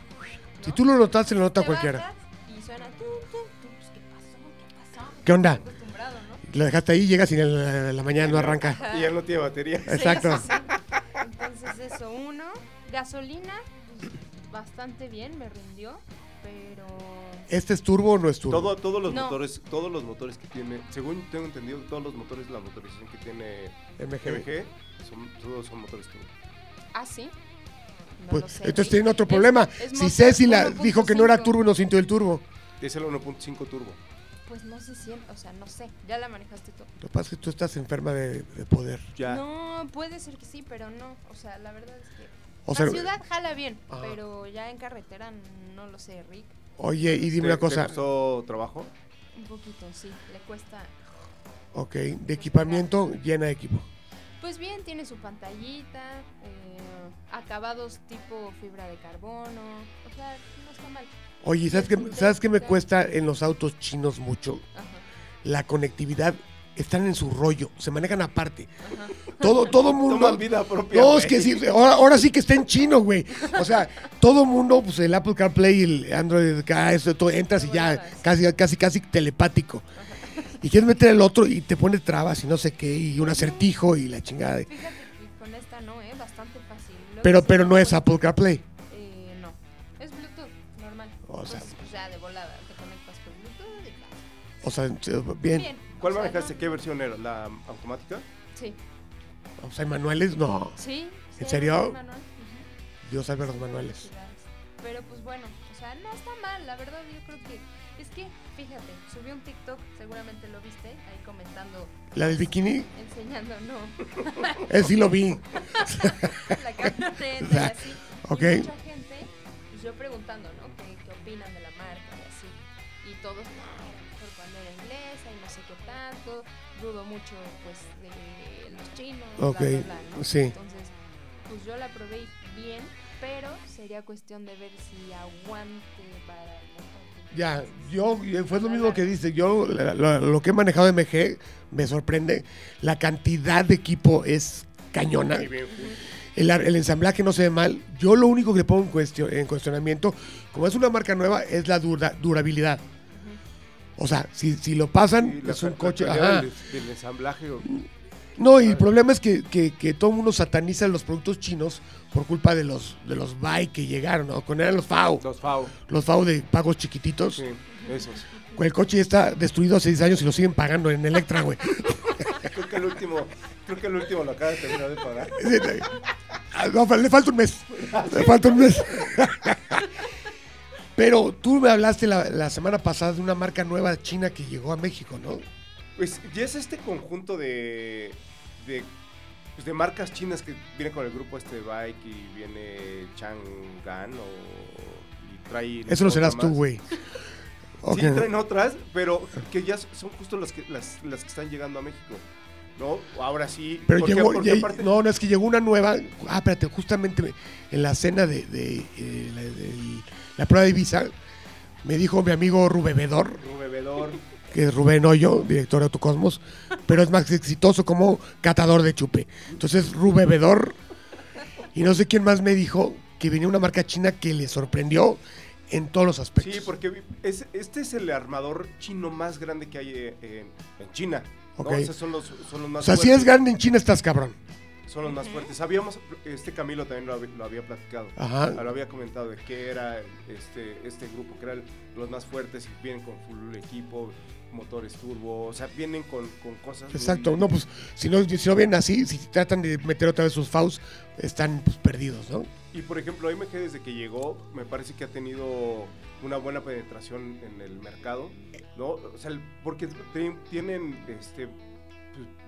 Si tú lo notas, se lo nota Te cualquiera. Y suena tu, tu, ¿Qué onda? ¿no? Lo dejaste ahí, llegas y en la, la mañana no arranca. Ajá. Y ya no tiene batería. Exacto. sí, sí. Entonces eso, uno. Gasolina, pues, bastante bien, me rindió, pero... ¿Este es turbo o no es turbo? Todo, todos los No. motores, todos los motores que tiene, según tengo entendido, todos los motores, la motorización que tiene MG. MG, son, todos son motores turbo. Ah, sí. No Pues, sé, entonces Rick. tienen otro problema. es si Ceci la dijo que no era 1.5. turbo y no sintió el turbo. Es el 1.5 turbo. Pues no se siente, o sea, no sé. Ya la manejaste tú. Lo que pasa es que tú estás enferma de, de poder. Ya. No, puede ser que sí, pero no. O sea, la verdad es que... O sea, la ciudad jala bien, Ajá. pero ya en carretera no lo sé, Rick. oye, y dime ¿Te- una te cosa. costó trabajo? Un poquito, sí. Le cuesta... Ok, de equipamiento, llena de equipo. Pues bien, tiene su pantallita, eh, acabados tipo fibra de carbono, o sea, no está mal. Oye, ¿sabes qué, ¿sabes qué me cuesta en los autos chinos mucho? Ajá, La conectividad. Están en su rollo, se manejan aparte. ajá. Todo, todo mundo. Toman vida propia. No, es que sí, ahora, ahora sí que está en chino, güey. O sea, todo mundo, pues el Apple CarPlay el Android, eso, todo, entras y ya, casi, casi, casi telepático. Y quieres meter el otro y te pone trabas y no sé qué, y un acertijo y la chingada. de- Fíjate que con esta no, ¿eh? Bastante fácil. Pero, pero no es Apple CarPlay. O sea, bien. Bien. ¿Cuál o sea, manejaste? no- ¿Qué versión era? ¿La automática? Sí, O sea, manuales, no. sí. ¿En sí, serio? manual. Dios salve los manuales. Pero pues bueno, o sea, no está mal, la verdad yo creo que es que, fíjate, subí un TikTok, seguramente lo viste, ahí comentando, La del bikini, enseñando, no, él sí lo vi. la así. Ok. Y mucha dudo mucho, pues, de los chinos, bla, Ok, bla, bla, ¿no? sí. Entonces, pues yo la probé bien, pero sería cuestión de ver si aguante para el motor. Ya, yo, fue lo mismo que dice, yo la- lo que he manejado de MG me sorprende, la cantidad de equipo es cañona, el, el ensamblaje no se ve mal, yo lo único que le pongo en, cuestión, en cuestionamiento, como es una marca nueva, es la dura- durabilidad. O sea, si, si lo pasan, es un coche, ajá. Del, del ensamblaje. o- No, y el problema es que, que, que todo el mundo sataniza los productos chinos por culpa de los de los Bai que llegaron, ¿no? Con eran los FAO, Los FAO. los FAO de pagos chiquititos. Sí, esos. El coche ya está destruido hace 10 años y lo siguen pagando en Electra, güey. Creo que el último, creo que el último lo acaba de terminar de pagar. Ah, no, le falta un mes. Le falta un mes. Pero tú me hablaste la, la semana pasada de una marca nueva china que llegó a México, ¿no? Pues ya es este conjunto de, de, pues, de marcas chinas que viene con el grupo este de Bike y viene Chang'an o y trae Eso lo serás tú, güey. Ok. Sí, traen otras, pero que ya son justo las que, las, las que están llegando a México. ¿No? Ahora sí. Pero porque- llegó, aparte- no, no, es que llegó una nueva. Ah, espérate, justamente en la cena de, de, eh, la prueba de Ibiza, me dijo mi amigo Rubebedor, Un bebedor. que es Rubén Hoyo, director de Autocosmos, pero es más exitoso como catador de chupe. Entonces, Rubebedor, y no sé quién más me dijo que venía una marca china que le sorprendió en todos los aspectos. Sí, porque es, este es el armador chino más grande que hay eh, en, China. ¿no? Ok. O sea, son los, son los O sea, si es grande en China, estás cabrón. Son los más fuertes. Sabíamos, este Camilo también lo, había- lo había platicado. Ajá. Lo había comentado de que era este, este grupo, que eran los más fuertes y vienen con full equipo, motores turbo, o sea, vienen con, con cosas. muy- Exacto, no, pues si no, si no vienen así, si tratan de meter otra vez sus FAUs, están pues, perdidos, ¿no? Y por ejemplo, AMG desde que llegó, me parece que ha tenido una buena penetración en el mercado, ¿no? O sea, el- porque tienen este,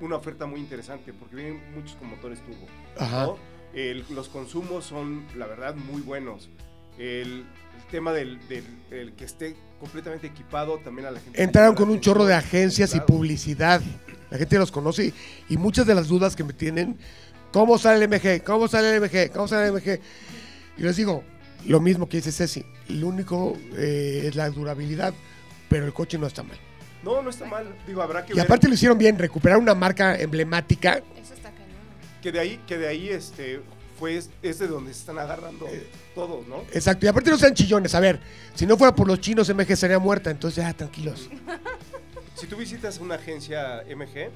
una oferta muy interesante, porque vienen muchos con motores turbo, Ajá. ¿no? El- los consumos son, la verdad, muy buenos. El, el tema del, del- el que esté completamente equipado también a la gente. Entraron con un chorro de agencias y publicidad. La gente los conoce y muchas de las dudas que me tienen, ¿cómo sale el MG? ¿Cómo sale el MG? ¿Cómo sale el MG? Y les digo, lo mismo que dice Ceci, lo único eh, es la durabilidad, pero el coche no está mal. No, no está mal. Digo, habrá que Y ver. aparte lo hicieron bien, recuperar una marca emblemática. Eso está cañón. que de ahí, que de ahí este, fue, es de donde se están agarrando Eh, todos, ¿no? Exacto, y aparte no sean chillones. A ver, si no fuera por los chinos, MG sería muerta, entonces ya, tranquilos. Si tú visitas una agencia MG,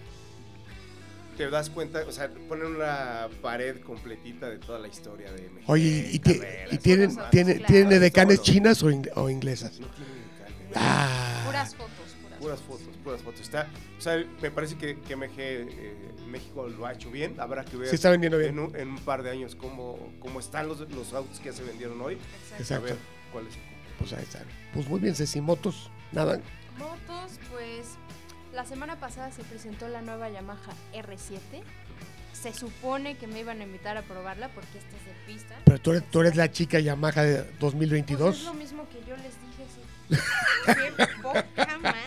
te das cuenta, o sea, ponen una pared completita de toda la historia de MG. Oye, ¿y, ti- carreras, y tienen, demás. tienen, Claro. ¿tienen edecanes chinas o, ing- o inglesas? No tienen ni calle. Ah, Puras fotos, puras, fotos, puras fotos. Está, o sea, me parece que, que MG eh, México lo ha hecho bien. Habrá que ver Sí está vendiendo bien. En, un, en un par de años cómo, cómo están los, los autos que ya se vendieron hoy. Exacto. A ver cuál es. pues ahí están. Pues muy bien, Ceci, motos, nada. Motos, pues la semana pasada se presentó la nueva Yamaha R7. Se supone que me iban a invitar a probarla porque esta es de pista. Pero tú eres, tú eres la chica Yamaha de Pues es 2022. lo mismo que yo les dije. sí. Qué poca madre,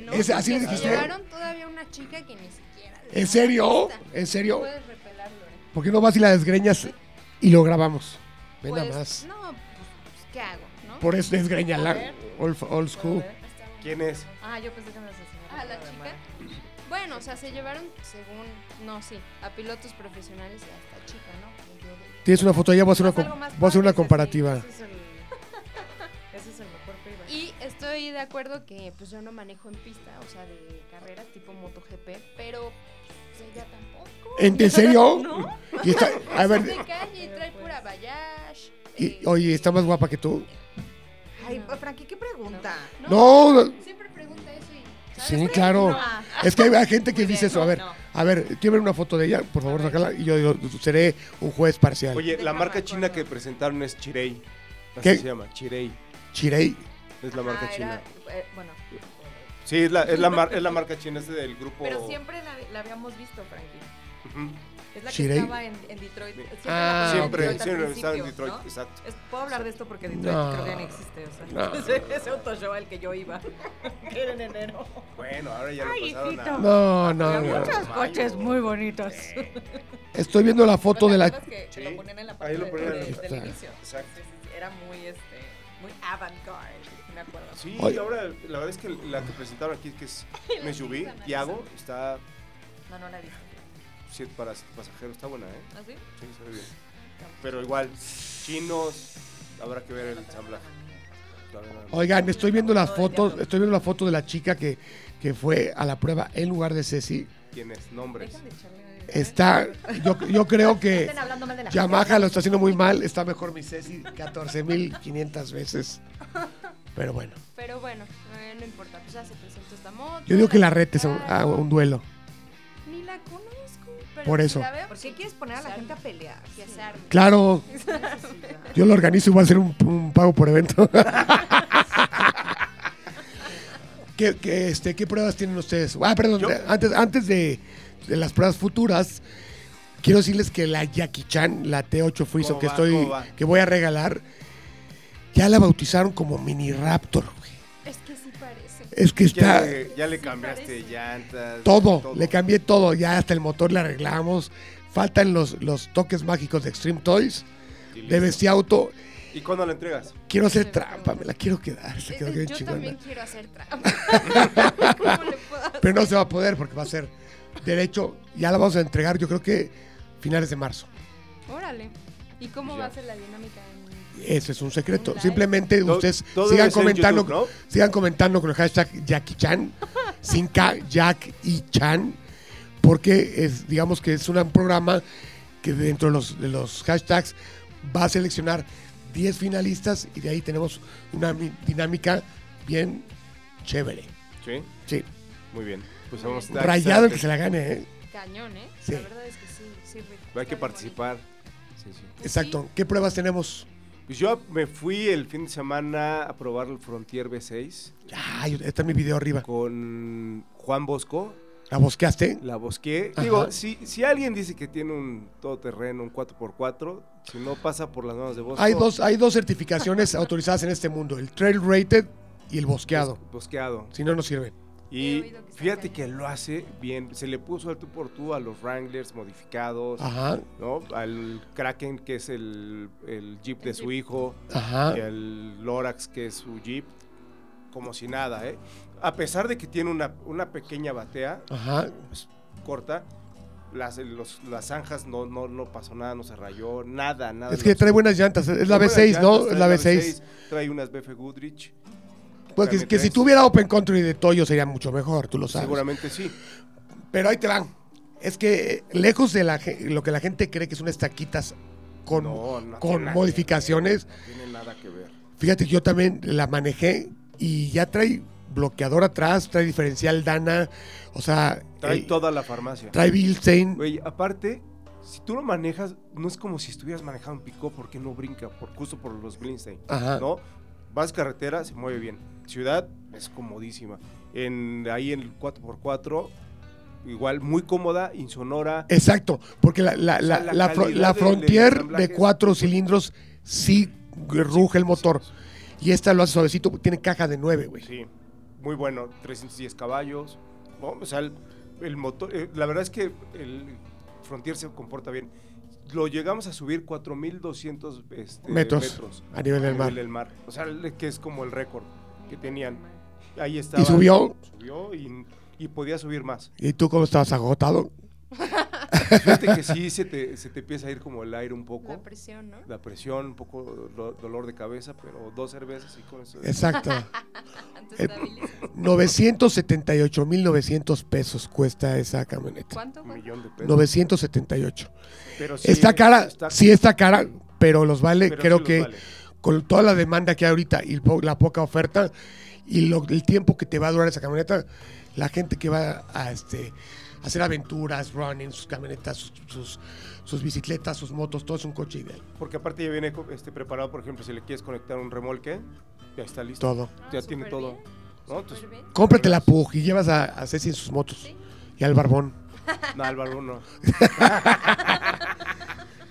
¿no? ¿Es así se dijiste? llevaron todavía una chica que ni siquiera. le ¿En serio? ¿En serio? Puedes repelarlo, ¿eh? ¿Por qué no vas y la desgreñas y lo grabamos? Ven Pues, nada más. No, pues, ¿qué hago? ¿no? Por eso desgreñala. Old, old school. ¿Quién es? Ah, yo pensé que me enseñaron. Ah, la chica. Bueno, o sea, se llevaron, según, no, sí, a pilotos profesionales y a esta chica, ¿no? Tienes una foto allá, voy a hacer una, voy a hacer una comparativa. Estoy de acuerdo que pues yo no manejo en pista, o sea, de carreras tipo MotoGP, pero pues, ella tampoco. ¿En, en serio? ¿No? Y está, a Es ver, de calle y trae pura bayash. y- eh, oye, está más guapa que tú. Ay, Frankie, ¿qué pregunta? No, no. Siempre pregunta eso y... ¿sabes Sí, claro. No. Es que hay gente que Muy dice bien, eso. A no, ver, no. a ver, quiero ver una foto de ella, por favor, sácala. Y yo digo, seré un juez parcial. Oye, la marca china que presentaron es Chirei. Así ¿Qué? se llama, Chirei. Chirei. Es la marca Ah, china. era, eh, bueno, Sí, es la, es la, mar- es la marca china, es del grupo. pero siempre la, la habíamos visto, Frankie. Ujú. Es la que Chirey. estaba en, en Detroit. Siempre Ah, Siempre, Detroit siempre estaba en Detroit, ¿no? exacto. Es- Puedo hablar de esto porque Detroit No. creo que ya no existe. O sea, No. ese, ese autoshow al que yo iba, que era en enero. Bueno, ahora ya Ay, lo pasaron hijito. a... No, no, no. muchos coches muy bonitos. Estoy viendo la foto de la. ¿Te acuerdas que, Sí. lo ponían en la parte Ahí lo de- ponían de- en- del Exacto. inicio? Era muy, este, muy avant-garde. Sí, ahora la verdad es que la que presentaron aquí, que es un SUV, Tiago, está No, no la he visto. para pasajeros, está buena, ¿eh? ¿Ah, sí? Sí, se ve bien. Pero igual, chinos, habrá que ver el ensamblaje. Oigan, estoy viendo las fotos, estoy viendo la foto de la chica que, que fue a la prueba en lugar de Ceci. ¿Quiénes? Nombres. Está, yo, yo creo que Estén hablando mal de la Yamaha lo está haciendo muy mal. Está mejor mi Ceci 14.500 veces. Pero bueno, Pero bueno, eh, no importa, pues ya se presentó esta moto. yo digo que la retes a un, a un duelo. Ni la conozco. Pero Por si eso. la veo, ¿Por qué quieres poner a la gente a pelear? Que se arme. Claro, yo lo organizo y voy a hacer un, un pago por evento. ¿Qué, qué, este, ¿Qué pruebas tienen ustedes? Ah, perdón, Yo- antes, antes de, de las pruebas futuras, quiero decirles que la Jackie Chan, la T8 Friso ¿Cómo que va? estoy, ¿Cómo va? que voy a regalar, ya la bautizaron como Mini Raptor. güey. Es que sí parece. Es que Ya, está le, ya le cambiaste llantas. todo, le cambié todo, ya hasta el motor le arreglamos. Faltan los, los toques mágicos de Extreme Toys, Y de. Bestia Auto. ¿Y cuándo la entregas? Quiero hacer trampa, me la quiero quedar, se quedó bien Yo chingona. también quiero hacer trampa. ¿Cómo le puedo hacer? Pero no se va a poder porque va a ser derecho. Ya la vamos a entregar, yo creo que finales de marzo. Órale. ¿Y cómo Ya. va a ser la dinámica? Ese es un secreto. Simplemente Todo- ustedes todo sigan comentando, YouTube, ¿no? sigan comentando con el hashtag Jackie Chan, sin K, Jack y Chan, porque es, digamos que es un programa que dentro de los, de los hashtags va a seleccionar 10 finalistas y de ahí tenemos una mi- dinámica bien chévere. Sí, Sí, muy bien. Pues vamos a rayado el que se la gane, ¿eh? Cañón, ¿eh? Sí. La verdad es que sí, sí. Hay que participar. sí, sí. Exacto. ¿Qué pruebas tenemos? Pues yo me fui el fin de semana a probar el Frontier V6 Ay, está mi video arriba. con Juan Bosco. ¿La bosqueaste? La bosqué. Ajá. Digo, si, si alguien dice que tiene un todoterreno, un 4x4, si no pasa por las manos de Bosco. Hay dos, hay dos certificaciones autorizadas en este mundo, el Trail Rated y el bosqueado. bos- Bosqueado. Si no, no sirven. Y que fíjate que lo hace bien. Se le puso al tú por tú a los Wranglers modificados, Ajá, ¿no? Al Kraken, que es el, el Jeep de El su Jeep. hijo, ajá. y al Lorax, que es su Jeep. Como si nada, ¿eh? A pesar de que tiene una, una pequeña batea, Ajá. pues, corta, las, los- las zanjas no, no, no pasó nada, no se rayó, nada, nada. Es que trae buenas llantas. Es la Trae V6, buenas ¿no? llantas, Es la V6. Trae unas BF Goodrich. Pues que, si tuviera Open Country de Toyo sería mucho mejor, tú lo sabes. Seguramente sí. Pero ahí te van. Es que lejos de la, lo que la gente cree que son estaquitas con, No, no con modificaciones, ver, no tiene nada que ver. fíjate que yo también la manejé y ya trae bloqueador atrás, trae diferencial Dana, o sea, Trae eh, toda la farmacia. trae Bilstein. Güey, aparte, si tú lo manejas, no es como si estuvieras manejando un pick porque no brinca, por, justo por los. Ajá. ¿No? Vas carretera, se mueve bien. Ciudad es comodísima. En, ahí en el 4x4, igual muy cómoda, insonora. Exacto, porque la, la, O sea, del Frontier de cuatro cilindros sí ruge el motor. Y esta lo hace suavecito, tiene caja de nueve, güey. Sí, muy bueno, 310 caballos. ¿no? O sea, el, el motor, eh, la verdad es que el Frontier se comporta bien. Lo llegamos a subir 4200 este, Metros a nivel del mar. del mar. O sea, que es como el récord que tenían. Ahí estaba. ¿Y subió? Subió y, y podía subir más. ¿Y tú cómo estabas agotado? Fíjate que sí se te, se te empieza a ir como el aire un poco. La presión, ¿no? La presión, un poco lo- dolor de cabeza, pero dos cervezas y con eso. Exacto. Antes Eh, estabilizas. 978.900 pesos cuesta esa camioneta. ¿Cuánto? un millón de pesos. 978. Pero sí, está cara, está- sí está cara, pero los vale, pero creo sí los que vale. Con toda la demanda que hay ahorita y po- la poca oferta y lo- el tiempo que te va a durar esa camioneta, la gente que va a este a hacer aventuras, running, sus camionetas, sus, sus, sus bicicletas, sus motos, todo es un coche ideal. Porque aparte ya viene este, preparado, por ejemplo, si le quieres conectar un remolque, ya está listo. Todo. Ya Ah, tiene todo. Entonces. Cómprate la Pug y llevas a, a Ceci en sus motos Sí. y al barbón. no, el barbón no.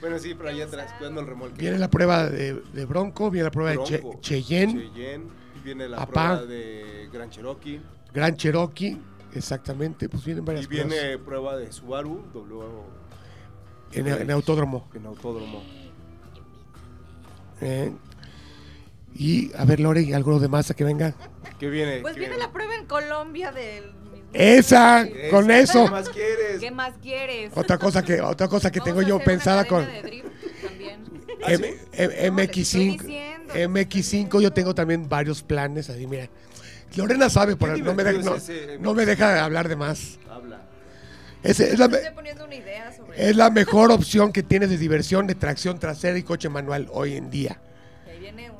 bueno, sí, pero allá atrás, cuidando el remolque. Viene la prueba de, de Bronco, viene la prueba de Che- Cheyenne, Cheyenne, y viene la Apá. prueba de Gran Cherokee. Gran Cherokee, exactamente, pues vienen varias Y viene pruebas prueba de Subaru, W en, en autódromo. en autódromo. ¿eh? Y a ver, Lore, algo de masa que venga. ¿Qué viene? Pues ¿Qué viene la prueba en Colombia del. Esa, con eso. ¿Qué más quieres? ¿Qué más quieres? Otra cosa que, otra cosa que tengo yo pensada con de. ¿Ah, M- sí? M- No, les estoy MX5. diciendo. MX5 yo tengo también varios planes ahí, mira. Lorena sabe, pero no me, deja, no, es me deja hablar de más. Habla. Ese es, la, me- Estoy poniendo una idea sobre es la mejor opción que tienes de diversión, de tracción trasera y coche manual hoy en día. Y ahí viene una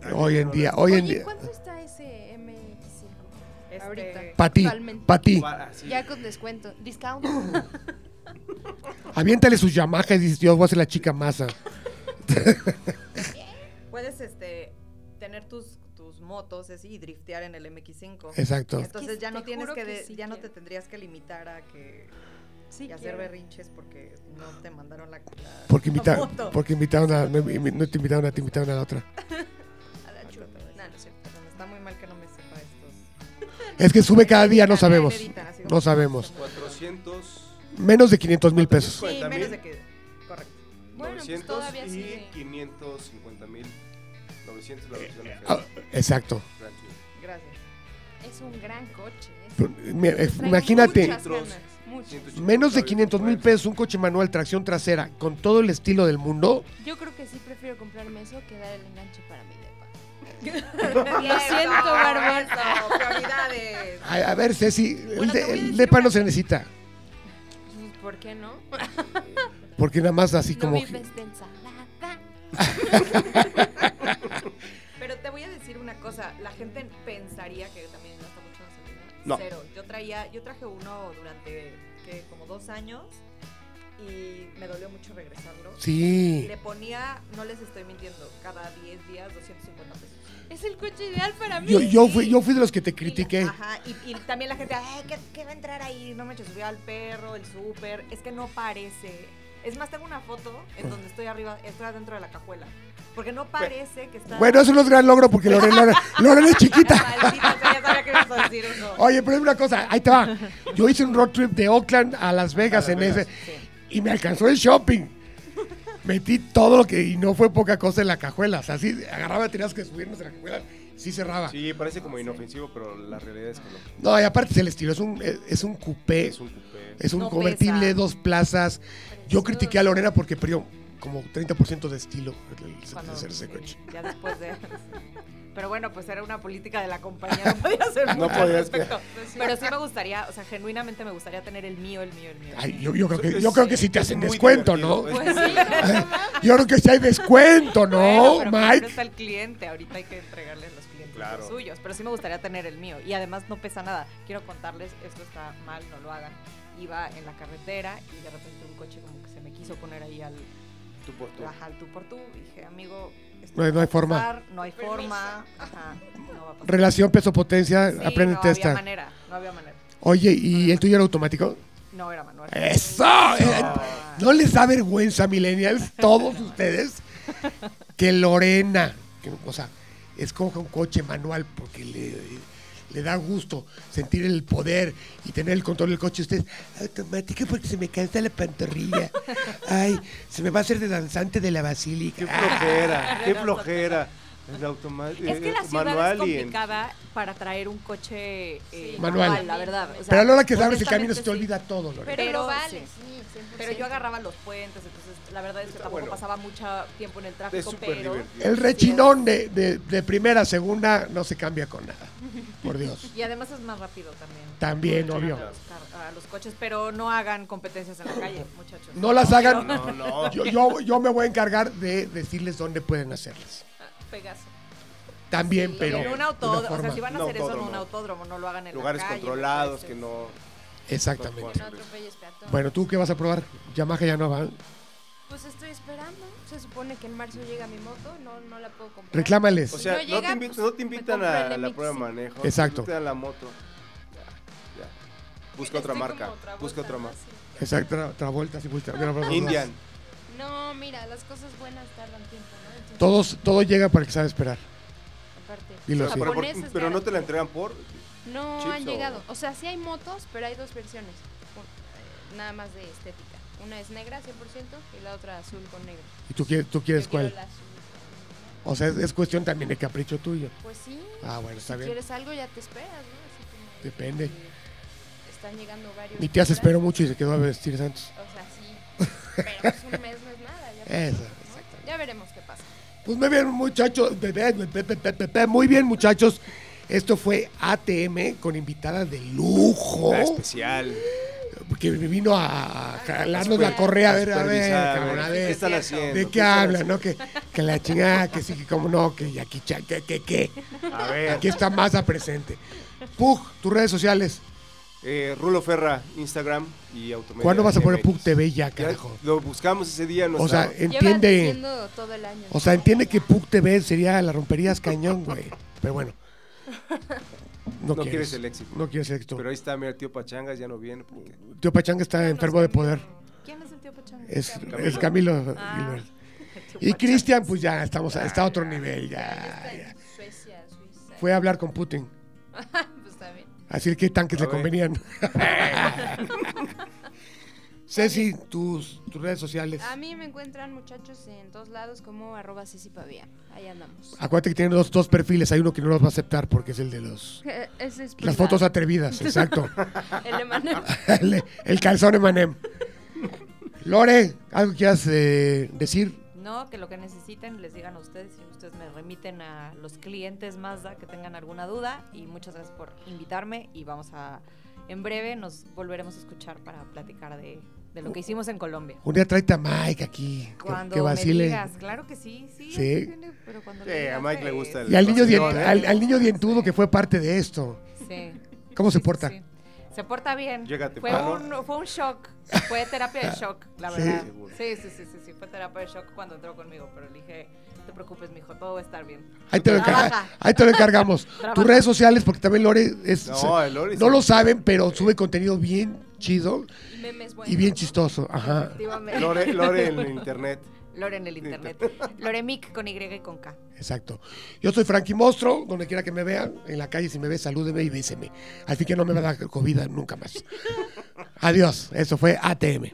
cosa. Hoy en día, hoy en día. ¿cuánto Para ti, para ti. Ya con descuento. Discount. Aviéntale sus Yamaha y dices, yo voy a ser la chica masa. Puedes este tener tus, tus motos así y driftear en el MX5. Exacto. Entonces ya te no tienes que, que de- sí ya no te tendrías que limitar a que Sí, y hacer berrinches porque no te mandaron la, la- Porque, la invita, moto. porque invitaron a, no, no te invitaron a ti, invitaron a la otra. Es que sube cada día, no sabemos. No sabemos. 400, Menos de 500 mil pesos. Sí, 50 menos de que. Correcto. Bueno, pues 900 todavía y sigue. 550 mil. 900 la versión Ah, oficial. exacto. Gracias. Es un gran coche. Pero, eh, traigo Imagínate, ganas, muchas. 180 menos de caballos 500 mil pesos un coche manual, tracción trasera, con todo el estilo del mundo. Yo creo que sí prefiero comprarme eso que dar el Lo siento, Barbón. Prioridades. A, a ver, Ceci, el, Bueno, de- voy a el decir depa una no se necesita. Pues, ¿Por qué no? Porque nada más así no como... vives de ensalada. Pero te voy a decir una cosa, la gente pensaría que también gasta mucho gasolina. No. Cero. Yo traía, yo traje uno durante ¿qué? como dos años y me dolió mucho regresarlo. Sí. Le ponía, no les estoy mintiendo, cada 10 días 250 pesos. Es el coche ideal para mí. Yo, yo, fui, yo fui de los que te critiqué. Ajá, y, y también la gente, ay, ¿qué, qué va a entrar ahí? No manches, subí al perro, el súper. Es que no parece. Es más, tengo una foto en donde estoy arriba, estoy adentro de la cajuela. Porque no parece que está. Bueno, eso no es gran logro porque Lorena, Lorena, Lorena es chiquita. Maldita ya sabía que ibas a decir eso. Oye, pero es una cosa, ahí te va. Yo hice un road trip de Oakland a Las Vegas en ese y me alcanzó el shopping. Metí todo lo que y no fue poca cosa en la cajuela. O sea, sí, agarraba, tenías que subirnos en la cajuela, sí cerraba. Sí, parece como inofensivo, pero la realidad es que no. No, y aparte se le estiró, es un, es, es un coupé, Es un coupé. es un No convertible, pesa. dos plazas. Yo critiqué a Lorena porque perdió como 30% de estilo el, el- Cuando- hacer ese sí, coche. ya después de. Pero bueno, pues era una política de la compañía, no podía hacer No mucho al podías respecto. Pero sí me gustaría, o sea, genuinamente me gustaría tener el mío, el mío, el mío. Ay, yo, yo creo que, yo creo que sí te hacen descuento, ¿no? Pues sí. Yo creo que sí hay descuento, ¿no, Bueno, pero Mike? está el cliente, ahorita hay que entregarle a los clientes Claro. los suyos, pero sí me gustaría tener el mío y además no pesa nada. Quiero contarles, esto está mal, no lo hagan. Iba en la carretera y de repente un coche como que se me quiso poner ahí al, Tú por tú. ajá, al tú por tú. Dije, amigo, No hay- no forma. pasar, no hay forma, ajá, no va a pasar. Relación peso-potencia, Sí, aprende no había esta. manera, no había manera. Oye, ¿y el tuyo era automático? No era manual. ¡Eso! Eh, ¿No les da vergüenza, millennials, todos ustedes, que Lorena, que, o sea, escoja un coche manual porque le, le da gusto sentir el poder y tener el control del coche? Ustedes, automático porque se me cansa la pantorrilla. Ay, se me va a hacer de danzante de la basílica. Qué flojera, qué flojera. El automático. Es que la ciudad es manual y en- complicada para traer un coche eh, Manual. manual, la verdad. O sea, Pero a la hora que abres el camino se te sí. olvida todo, Lorena. Pero, Pero vale, sí. sí, 100%. Pero yo agarraba los puentes, entonces la verdad es que tampoco bueno. pasaba mucho tiempo en el Es tráfico, pero... divertido. El rechinón de, de, de primera a segunda no se cambia con nada. Por Dios. Y además es más rápido también. También, obvio. A los, car- a los coches, pero no hagan competencias en la calle, muchachos. No las hagan. No, no. Yo, yo, yo me voy a encargar de decirles dónde pueden hacerlas. Pegaso. También, Sí, pero. en un autódromo, o sea, si van a hacer eso en un autódromo. no lo hagan en Lugares la calle. controlados que no. Exactamente. No. Bueno, ¿tú qué vas a probar? Yamaha ya no va. Pues estoy esperando. Se supone que en marzo llega mi moto. No, no la puedo comprar. Reclámales. O sea, no no, llega, te, invi- pues, no te invitan a la prueba de manejo. Exacto. Te invitan a la moto. Ya, ya. Busca otra marca. Busca otra ¿no? marca. Sí. Exacto, otra, vuelta. sí, vamos, Indian. No, mira, las cosas buenas tardan tiempo, ¿no? Todos, todo llega para el que sabe esperar. aparte, los. Pero, por- japoneses pero no te la entregan por. No chips han o- llegado. O sea, sí hay motos, pero hay dos versiones. eh, nada más de estética. Una es negra 100% y la otra azul con negro. ¿Y tú, quieres- tú quieres Yo quiero cuál? la azul. O sea, es, es cuestión también de capricho tuyo. Pues sí. Ah, bueno, está si bien. quieres algo ya te esperas, ¿no? Así como Depende. que Están llegando varios. Mi tía se esperó mucho y se quedó a vestir Santos. O sea, sí. Pero pues un mes no es nada. Ya, pasó, Eso, ¿no? ya veremos. Pues muy bien, muchachos. Muy bien, muchachos. Esto fue ATM con invitada de lujo. Especial. Que me vino a, jalarnos la correa. A ver, a ver, a. ¿De qué hablan, no? Que, que la chingada, que sí, que como no, que aquí, que, que, que. A ver. Aquí está Maza presente. Pug, tus redes sociales. Eh, Rulo Ferra, Instagram y Automedia. ¿Cuándo vas a poner MX. Pug TV ya, Ya carajo? Lo buscamos ese día. No O sea, estaba. Entiende. todo el año. O sea, entiende que Pug TV sería la romperías cañón, güey. Pero bueno. No, No quieres el éxito. No quieres el éxito. Pero ahí está, mira, el tío Pachangas ya no viene. Porque... Tío Pachanga está enfermo de poder. ¿Quién es el tío Pachanga? Es, es Camilo Ah. Y. Cristian, pues ya estamos, a- está a otro nivel. Ya Ya, ya. Fue a hablar con Putin. Así que tanques A le ver. convenían. Ceci, tus, tus redes sociales. A mí me encuentran muchachos en todos lados como arroba Ceci Pavía. Ahí andamos. Acuérdate que tiene dos, dos perfiles. Hay uno que no los va a aceptar porque es el de los Ese es las fotos atrevidas. Exacto. El Emanuel. el, el calzón Emanem. Lore, ¿algo quieras eh, decir? No, que lo que necesiten les digan a ustedes y ustedes me remiten a los clientes Mazda que tengan alguna duda y muchas gracias por invitarme y vamos a, en breve nos volveremos a escuchar para platicar de, de lo que hicimos en Colombia. Un día tráete a Mike aquí. Cuando que me vacile. digas, claro que sí, sí. Sí. pero cuando Sí, le a Mike le eh, gusta el- Y al niño, ¿eh? al, al niño dientudo que fue parte de esto. Sí. ¿Cómo se Sí, sí, porta? Se porta bien. Llega fue, un, fue un shock. Fue terapia de shock, la verdad. Sí, sí, sí, sí, sí. Fue terapia de shock cuando entró conmigo. Pero le dije, no te preocupes, mijo, todo va a estar bien. Ahí te, lo encar- Trabaja. ahí te lo encargamos. Tus redes sociales, porque también Lore es. No, el Lore no sí. lo saben, pero sube contenido bien chido Y memes buenos. y bien chistoso. Ajá. Lore, Lore en internet. Lore en el internet. Loremic con Y y con K. Exacto. Yo soy Frankie Mostro, donde quiera que me vean, en la calle si me ve, salúdeme y béseme. Fin que no me va a dar COVID nunca más. Adiós. Eso fue ATM.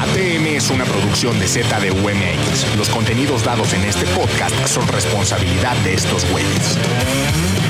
ATM es una producción de ZDUMX. Los contenidos dados en este podcast son responsabilidad de estos güeyes.